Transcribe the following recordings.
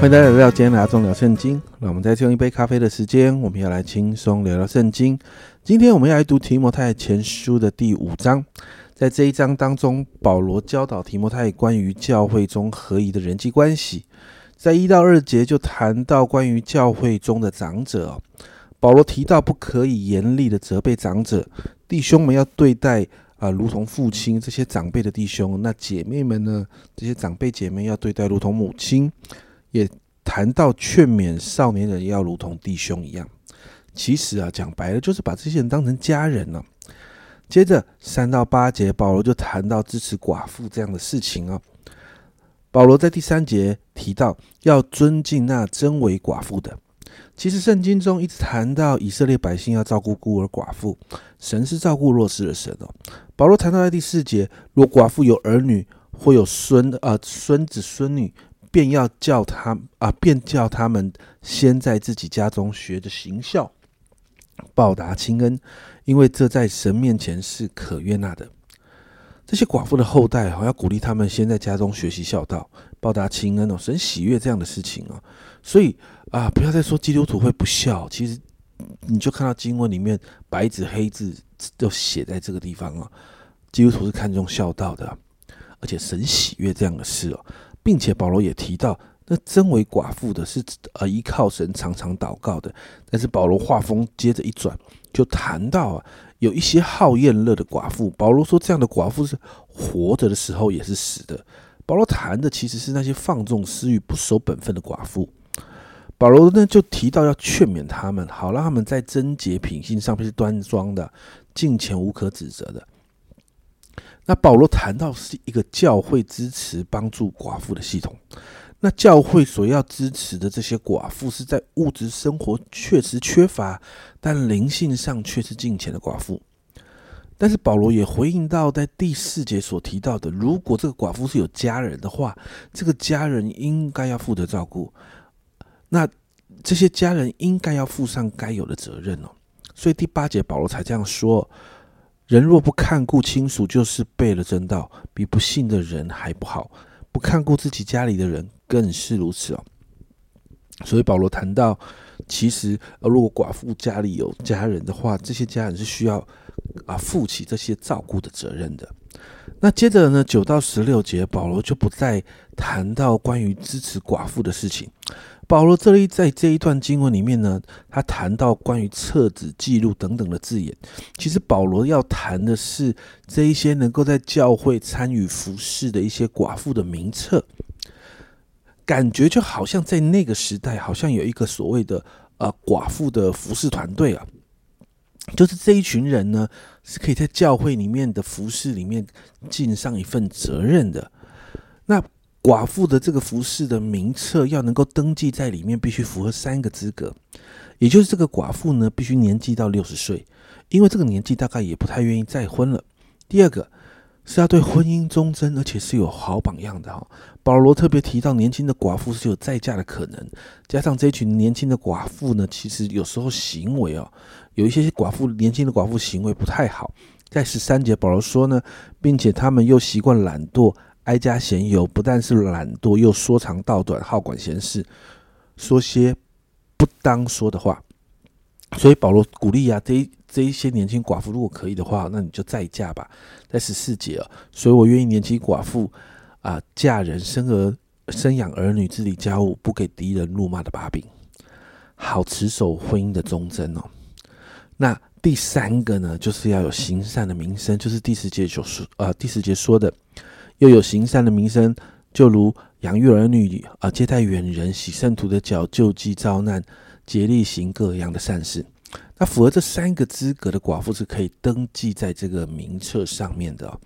欢迎大家来到今天的阿忠聊圣经。那我们再用一杯咖啡的时间，我们要来轻松聊聊圣经。今天我们要来读提摩太前书的第五章。在这一章当中，保罗教导提摩太关于教会中合一的人际关系。在一到二节就谈到关于教会中的长者，保罗提到不可以严厉的责备长者，弟兄们要对待啊如同父亲这些长辈的弟兄，那姐妹们呢，这些长辈姐妹要对待如同母亲。也谈到劝勉少年人要如同弟兄一样，其实啊，讲白了就是把这些人当成家人了。接着三到八节，保罗就谈到支持寡妇这样的事情啊。保罗在第三节提到要尊敬那真为寡妇的。其实圣经中一直谈到以色列百姓要照顾孤儿寡妇，神是照顾弱势的神哦。保罗谈到在第四节，若寡妇有儿女或有孙啊孙子孙女。便要叫他啊，便叫他们先在自己家中学着行孝，报答亲恩，因为这在神面前是可悦纳的。这些寡妇的后代哦，要鼓励他们先在家中学习孝道，报答亲恩哦，神喜悦这样的事情哦。所以啊，不要再说基督徒会不孝，其实你就看到经文里面白纸黑字都写在这个地方啊，基督徒是看重孝道的，而且神喜悦这样的事哦。并且保罗也提到，那真为寡妇的是呃依靠神常常祷告的。但是保罗话锋接着一转，就谈到啊有一些好厌乐的寡妇。保罗说这样的寡妇是活着的时候也是死的。保罗谈的其实是那些放纵私欲、不守本分的寡妇。保罗呢就提到要劝勉他们，好让他们在贞洁品性上面是端庄的，敬虔无可指责的。那保罗谈到是一个教会支持帮助寡妇的系统，那教会所要支持的这些寡妇是在物质生活确实缺乏，但灵性上却是敬虔的寡妇。但是保罗也回应到，在第四节所提到的，如果这个寡妇是有家人的话，这个家人应该要负责照顾，那这些家人应该要负上该有的责任哦。所以第八节保罗才这样说。人若不看顾亲属，就是背了真道，比不信的人还不好。不看顾自己家里的人，更是如此哦。所以保罗谈到，其实呃，如果寡妇家里有家人的话，这些家人是需要啊负起这些照顾的责任的。那接着呢，九到十六节，保罗就不再谈到关于支持寡妇的事情。保罗这里在这一段经文里面呢，他谈到关于册子、记录等等的字眼。其实保罗要谈的是这一些能够在教会参与服侍的一些寡妇的名册。感觉就好像在那个时代，好像有一个所谓的呃寡妇的服侍团队啊，就是这一群人呢是可以在教会里面的服侍里面尽上一份责任的。那寡妇的这个服饰的名册要能够登记在里面，必须符合三个资格，也就是这个寡妇呢必须年纪到六十岁，因为这个年纪大概也不太愿意再婚了。第二个是要对婚姻忠贞，而且是有好榜样的哈。保罗特别提到，年轻的寡妇是有再嫁的可能，加上这群年轻的寡妇呢，其实有时候行为哦，有一些寡妇年轻的寡妇行为不太好。在十三节，保罗说呢，并且他们又习惯懒惰。哀家闲游，不但是懒惰，又说长道短，好管闲事，说些不当说的话。所以保罗鼓励啊，这这一些年轻寡妇，如果可以的话，那你就再嫁吧。在十四节啊，所以我愿意年轻寡妇啊嫁人生儿生养儿女，治理家务，不给敌人怒骂的把柄，好持守婚姻的忠贞哦。那第三个呢，就是要有行善的名声，就是第十节所说呃，第十节说的。又有行善的名声，就如养育儿女啊，接待远人，洗圣徒的脚，救济遭难，竭力行各样的善事。那符合这三个资格的寡妇是可以登记在这个名册上面的。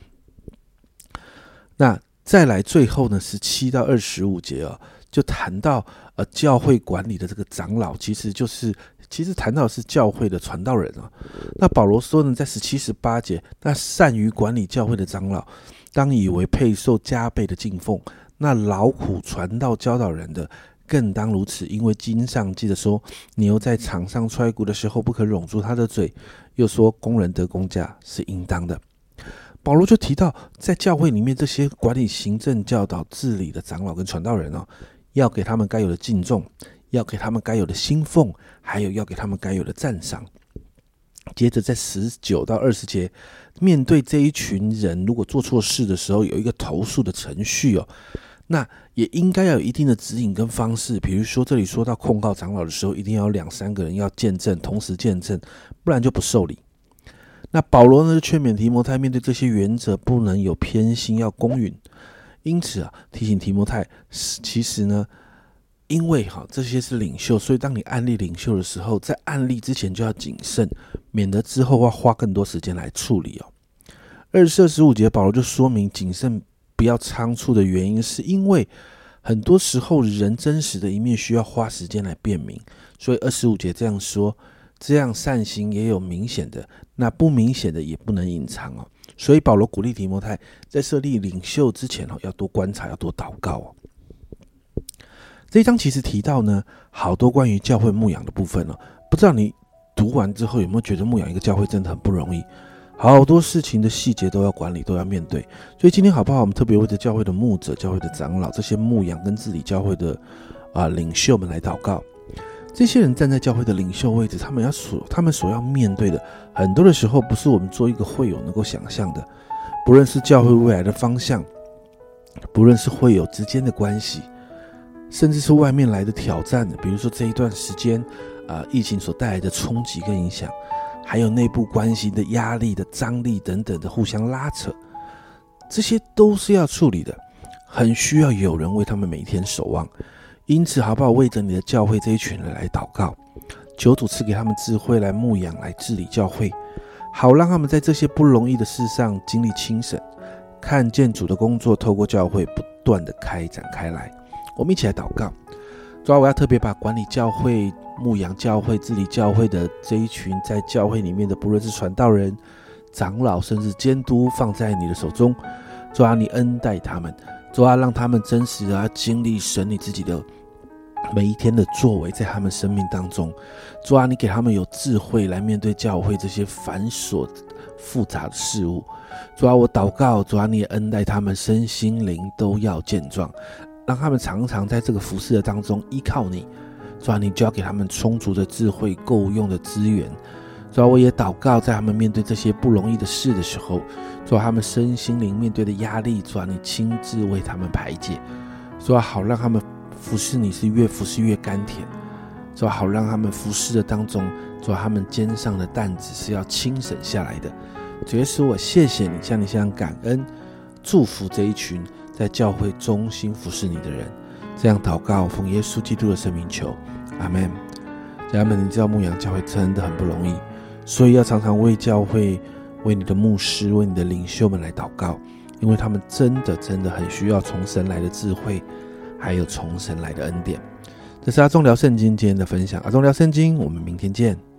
那再来最后呢，十七到二十五节啊，就谈到呃教会管理的这个长老，其实就是其实谈到是教会的传道人啊。那保罗说呢，在十七十八节，那善于管理教会的长老。当以为配受加倍的敬奉，那劳苦传道教导人的更当如此，因为经上记得说，牛在场上踹鼓的时候，不可拢住他的嘴；又说，工人得工价是应当的。保罗就提到，在教会里面这些管理行政、教导、治理的长老跟传道人哦，要给他们该有的敬重，要给他们该有的薪奉，还有要给他们该有的赞赏。接着在十九到二十节，面对这一群人，如果做错事的时候，有一个投诉的程序哦，那也应该要有一定的指引跟方式。比如说这里说到控告长老的时候，一定要有两三个人要见证，同时见证，不然就不受理。那保罗呢，劝勉提摩太，面对这些原则不能有偏心，要公允。因此啊，提醒提摩太，其实呢。因为哈这些是领袖，所以当你案例领袖的时候，在案例之前就要谨慎，免得之后要花更多时间来处理哦。二十四十五节保罗就说明谨慎不要仓促的原因，是因为很多时候人真实的一面需要花时间来辨明，所以二十五节这样说，这样善行也有明显的，那不明显的也不能隐藏哦。所以保罗鼓励提摩太在设立领袖之前哦，要多观察，要多祷告哦。这一章其实提到呢，好多关于教会牧养的部分了。不知道你读完之后有没有觉得牧养一个教会真的很不容易，好多事情的细节都要管理，都要面对。所以今天好不好？我们特别为着教会的牧者、教会的长老、这些牧养跟治理教会的啊领袖们来祷告。这些人站在教会的领袖位置，他们要所他们所要面对的，很多的时候不是我们做一个会友能够想象的。不论是教会未来的方向，不论是会友之间的关系。甚至是外面来的挑战的，比如说这一段时间，啊，疫情所带来的冲击跟影响，还有内部关系的压力的张力等等的互相拉扯，这些都是要处理的，很需要有人为他们每天守望。因此，好不好为着你的教会这一群人来祷告，求主赐给他们智慧来牧养、来治理教会，好让他们在这些不容易的事上经历轻省，看见主的工作透过教会不断的开展开来。我们一起来祷告，主要我要特别把管理教会、牧养教会、治理教会的这一群在教会里面的，不论是传道人、长老，甚至监督，放在你的手中。主啊，你恩待他们，主啊，让他们真实的经历神你自己的每一天的作为，在他们生命当中。主啊，你给他们有智慧来面对教会这些繁琐复杂的事物。主啊，我祷告，主啊，你恩待他们身心灵都要健壮。让他们常常在这个服侍的当中依靠你，主啊，你就要给他们充足的智慧、够用的资源。主啊，我也祷告，在他们面对这些不容易的事的时候，主啊，他们身心灵面对的压力，主啊，你亲自为他们排解。主啊，好让他们服侍你是越服侍越甘甜。主啊，好让他们服侍的当中，主啊，他们肩上的担子是要轻省下来的。主耶稣，我谢谢你，向你向感恩，祝福这一群。在教会中心服侍你的人，这样祷告，奉耶稣基督的圣名求，阿门。家人们，你知道牧羊教会真的很不容易，所以要常常为教会、为你的牧师、为你的领袖们来祷告，因为他们真的真的很需要从神来的智慧，还有从神来的恩典。这是阿忠聊圣经今天的分享，阿忠聊圣经，我们明天见。